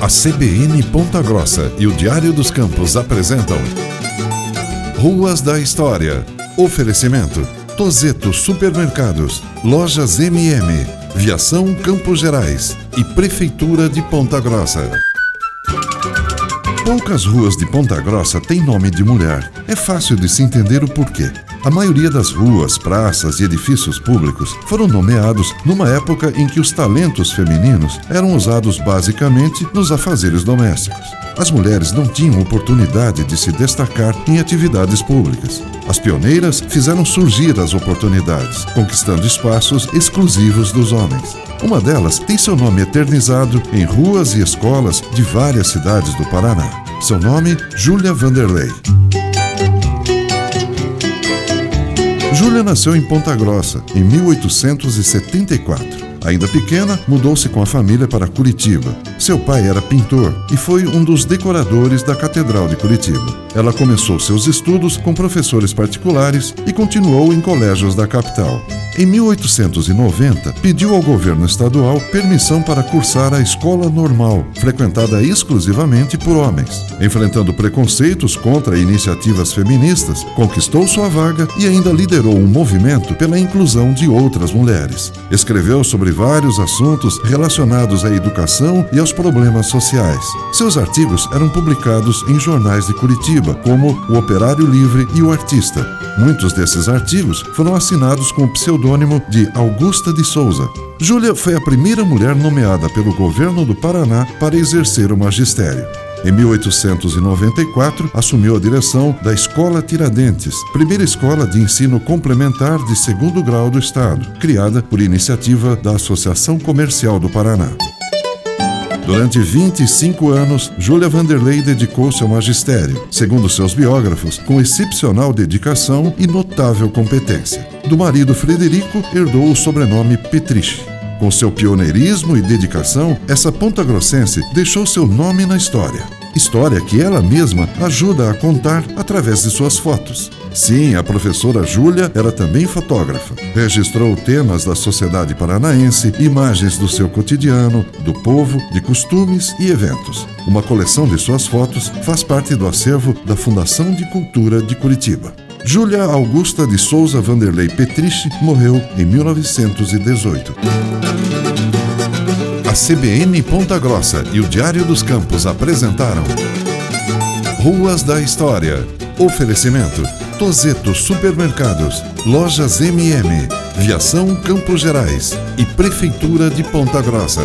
A CBN Ponta Grossa e o Diário dos Campos apresentam Ruas da História. Oferecimento: Tozeto Supermercados, Lojas MM, Viação Campos Gerais e Prefeitura de Ponta Grossa. Poucas ruas de Ponta Grossa têm nome de mulher. É fácil de se entender o porquê. A maioria das ruas, praças e edifícios públicos foram nomeados numa época em que os talentos femininos eram usados basicamente nos afazeres domésticos. As mulheres não tinham oportunidade de se destacar em atividades públicas. As pioneiras fizeram surgir as oportunidades, conquistando espaços exclusivos dos homens. Uma delas tem seu nome eternizado em ruas e escolas de várias cidades do Paraná. Seu nome, Júlia Vanderlei. Júlia nasceu em Ponta Grossa, em 1874. Ainda pequena, mudou-se com a família para Curitiba. Seu pai era pintor e foi um dos decoradores da Catedral de Curitiba. Ela começou seus estudos com professores particulares e continuou em colégios da capital. Em 1890, pediu ao governo estadual permissão para cursar a escola normal, frequentada exclusivamente por homens. Enfrentando preconceitos contra iniciativas feministas, conquistou sua vaga e ainda liderou um movimento pela inclusão de outras mulheres. Escreveu sobre vários assuntos relacionados à educação e aos problemas sociais. Seus artigos eram publicados em jornais de Curitiba, como O Operário Livre e O Artista. Muitos desses artigos foram assinados com o pseudônimo de Augusta de Souza. Júlia foi a primeira mulher nomeada pelo governo do Paraná para exercer o magistério. Em 1894, assumiu a direção da Escola Tiradentes, primeira escola de ensino complementar de segundo grau do Estado, criada por iniciativa da Associação Comercial do Paraná. Durante 25 anos, Júlia Vanderlei dedicou-se ao magistério, segundo seus biógrafos, com excepcional dedicação e notável competência. Do marido Frederico, herdou o sobrenome Petrich. Com seu pioneirismo e dedicação, essa ponta grossense deixou seu nome na história. História que ela mesma ajuda a contar através de suas fotos. Sim, a professora Júlia era também fotógrafa. Registrou temas da sociedade paranaense, imagens do seu cotidiano, do povo, de costumes e eventos. Uma coleção de suas fotos faz parte do acervo da Fundação de Cultura de Curitiba. Júlia Augusta de Souza Vanderlei Petriche morreu em 1918. A CBN Ponta Grossa e o Diário dos Campos apresentaram Ruas da História. Oferecimento Tozeto Supermercados, Lojas MM, Viação Campos Gerais e Prefeitura de Ponta Grossa.